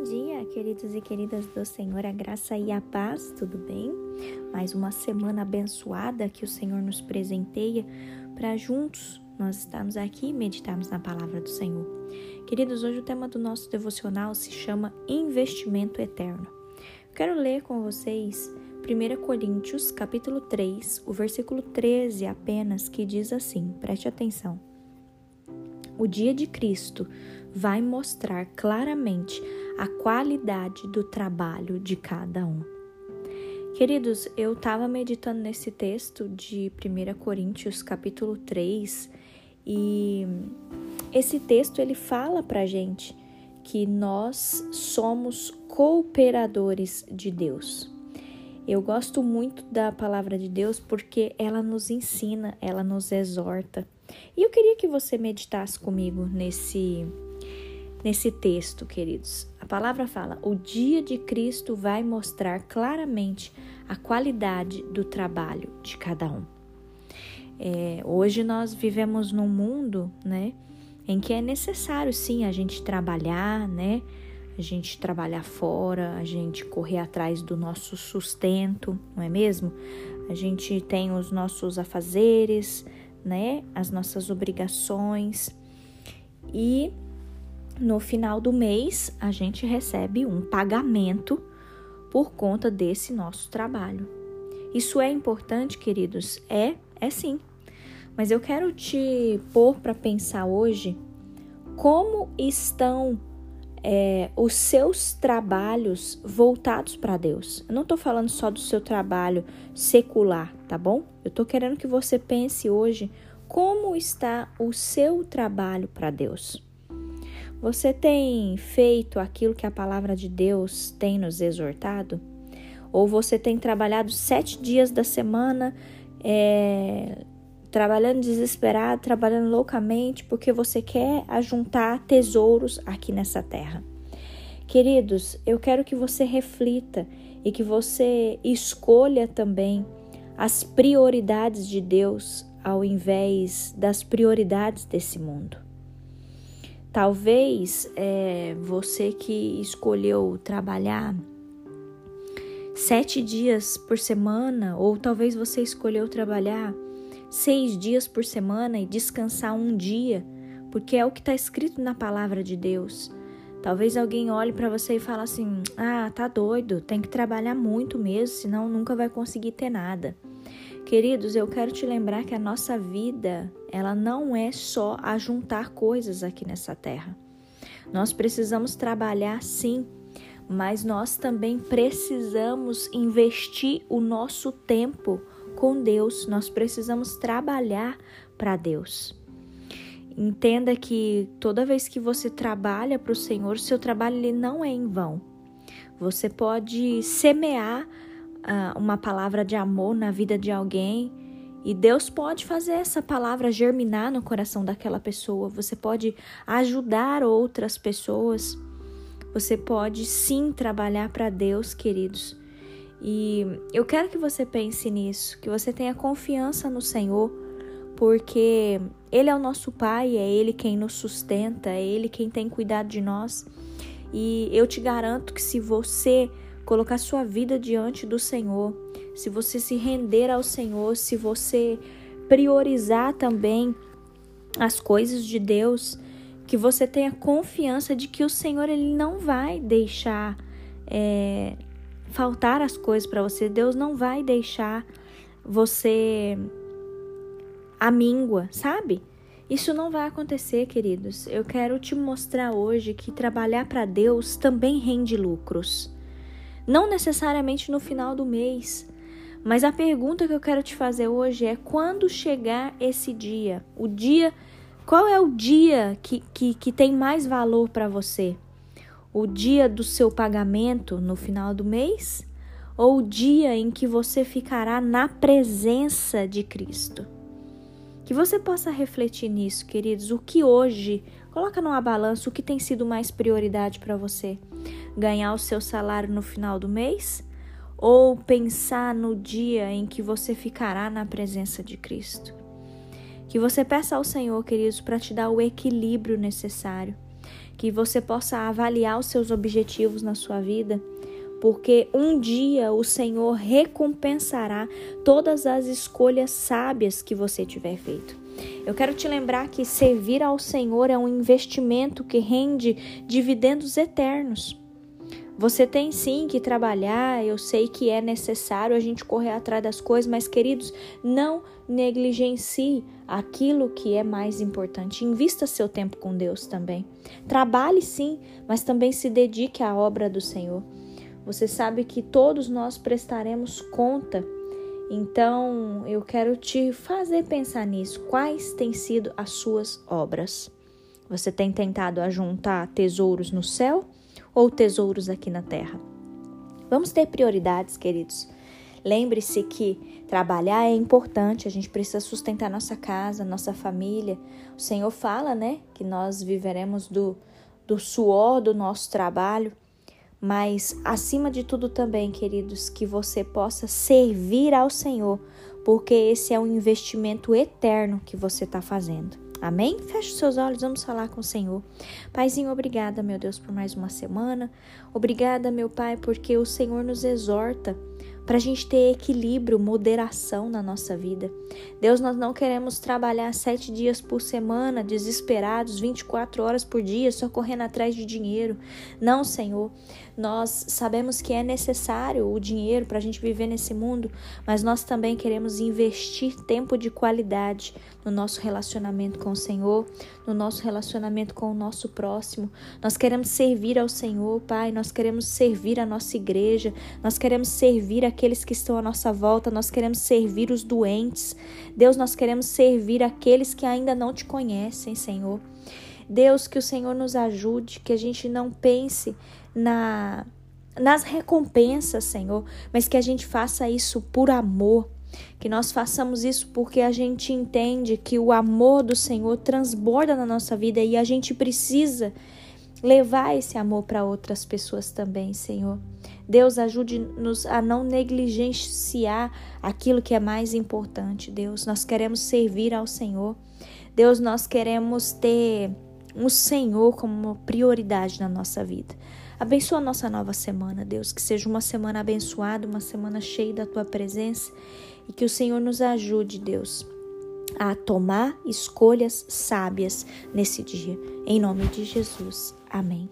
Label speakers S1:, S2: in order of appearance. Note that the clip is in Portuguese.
S1: Bom dia, queridos e queridas do Senhor, a graça e a paz, tudo bem? Mais uma semana abençoada que o Senhor nos presenteia para juntos nós estarmos aqui e meditarmos na palavra do Senhor. Queridos, hoje o tema do nosso devocional se chama Investimento Eterno. Quero ler com vocês 1 Coríntios, capítulo 3, o versículo 13 apenas, que diz assim: preste atenção. O dia de Cristo vai mostrar claramente a qualidade do trabalho de cada um. Queridos, eu estava meditando nesse texto de 1 Coríntios, capítulo 3, e esse texto ele fala para gente que nós somos cooperadores de Deus. Eu gosto muito da palavra de Deus porque ela nos ensina, ela nos exorta. E eu queria que você meditasse comigo nesse nesse texto, queridos. A palavra fala: "O dia de Cristo vai mostrar claramente a qualidade do trabalho de cada um". É, hoje nós vivemos num mundo, né, em que é necessário sim a gente trabalhar, né? A gente trabalhar fora, a gente correr atrás do nosso sustento, não é mesmo? A gente tem os nossos afazeres, né? As nossas obrigações. E no final do mês a gente recebe um pagamento por conta desse nosso trabalho. Isso é importante, queridos? É, é sim. Mas eu quero te pôr para pensar hoje como estão é, os seus trabalhos voltados para Deus. Eu não estou falando só do seu trabalho secular, tá bom? Eu estou querendo que você pense hoje como está o seu trabalho para Deus. Você tem feito aquilo que a palavra de Deus tem nos exortado? Ou você tem trabalhado sete dias da semana, é, trabalhando desesperado, trabalhando loucamente, porque você quer ajuntar tesouros aqui nessa terra? Queridos, eu quero que você reflita e que você escolha também as prioridades de Deus ao invés das prioridades desse mundo. Talvez é, você que escolheu trabalhar sete dias por semana, ou talvez você escolheu trabalhar seis dias por semana e descansar um dia, porque é o que está escrito na palavra de Deus. Talvez alguém olhe para você e fale assim: ah, tá doido, tem que trabalhar muito mesmo, senão nunca vai conseguir ter nada. Queridos, eu quero te lembrar que a nossa vida, ela não é só ajuntar coisas aqui nessa terra. Nós precisamos trabalhar sim, mas nós também precisamos investir o nosso tempo com Deus. Nós precisamos trabalhar para Deus. Entenda que toda vez que você trabalha para o Senhor, seu trabalho ele não é em vão. Você pode semear uh, uma palavra de amor na vida de alguém e Deus pode fazer essa palavra germinar no coração daquela pessoa. Você pode ajudar outras pessoas. Você pode sim trabalhar para Deus, queridos. E eu quero que você pense nisso, que você tenha confiança no Senhor, porque Ele é o nosso Pai, é Ele quem nos sustenta, é Ele quem tem cuidado de nós. E eu te garanto que se você colocar sua vida diante do Senhor, se você se render ao Senhor, se você priorizar também as coisas de Deus, que você tenha confiança de que o Senhor ele não vai deixar é, faltar as coisas para você. Deus não vai deixar você amíngua, sabe? Isso não vai acontecer, queridos. Eu quero te mostrar hoje que trabalhar para Deus também rende lucros não necessariamente no final do mês. Mas a pergunta que eu quero te fazer hoje é: quando chegar esse dia? O dia. Qual é o dia que, que, que tem mais valor para você? O dia do seu pagamento no final do mês? Ou o dia em que você ficará na presença de Cristo? Que você possa refletir nisso, queridos. O que hoje, coloca numa balança o que tem sido mais prioridade para você ganhar o seu salário no final do mês? Ou pensar no dia em que você ficará na presença de Cristo? Que você peça ao Senhor, queridos, para te dar o equilíbrio necessário. que você possa avaliar os seus objetivos na sua vida, porque um dia o Senhor recompensará todas as escolhas sábias que você tiver feito. Eu quero te lembrar que servir ao Senhor é um investimento que rende dividendos eternos. Você tem sim que trabalhar, eu sei que é necessário a gente correr atrás das coisas, mas queridos, não negligencie aquilo que é mais importante. Invista seu tempo com Deus também. Trabalhe sim, mas também se dedique à obra do Senhor. Você sabe que todos nós prestaremos conta. Então, eu quero te fazer pensar nisso. Quais têm sido as suas obras? Você tem tentado ajuntar tesouros no céu? ou tesouros aqui na terra. Vamos ter prioridades, queridos. Lembre-se que trabalhar é importante, a gente precisa sustentar nossa casa, nossa família. O Senhor fala, né, que nós viveremos do, do suor do nosso trabalho, mas acima de tudo também, queridos, que você possa servir ao Senhor, porque esse é um investimento eterno que você está fazendo. Amém? Feche os seus olhos, vamos falar com o Senhor. Paizinho, obrigada, meu Deus, por mais uma semana. Obrigada, meu Pai, porque o Senhor nos exorta para a gente ter equilíbrio, moderação na nossa vida. Deus, nós não queremos trabalhar sete dias por semana, desesperados, 24 horas por dia, só correndo atrás de dinheiro. Não, Senhor. Nós sabemos que é necessário o dinheiro para a gente viver nesse mundo, mas nós também queremos investir tempo de qualidade no nosso relacionamento com o Senhor, no nosso relacionamento com o nosso próximo. Nós queremos servir ao Senhor, Pai, nós queremos servir a nossa igreja, nós queremos servir aqueles que estão à nossa volta, nós queremos servir os doentes. Deus, nós queremos servir aqueles que ainda não te conhecem, Senhor. Deus, que o Senhor nos ajude, que a gente não pense na nas recompensas, Senhor, mas que a gente faça isso por amor, que nós façamos isso porque a gente entende que o amor do Senhor transborda na nossa vida e a gente precisa levar esse amor para outras pessoas também, Senhor. Deus ajude-nos a não negligenciar aquilo que é mais importante, Deus. Nós queremos servir ao Senhor. Deus, nós queremos ter o Senhor como prioridade na nossa vida. Abençoa nossa nova semana, Deus, que seja uma semana abençoada, uma semana cheia da tua presença e que o Senhor nos ajude, Deus, a tomar escolhas sábias nesse dia. Em nome de Jesus. Amém.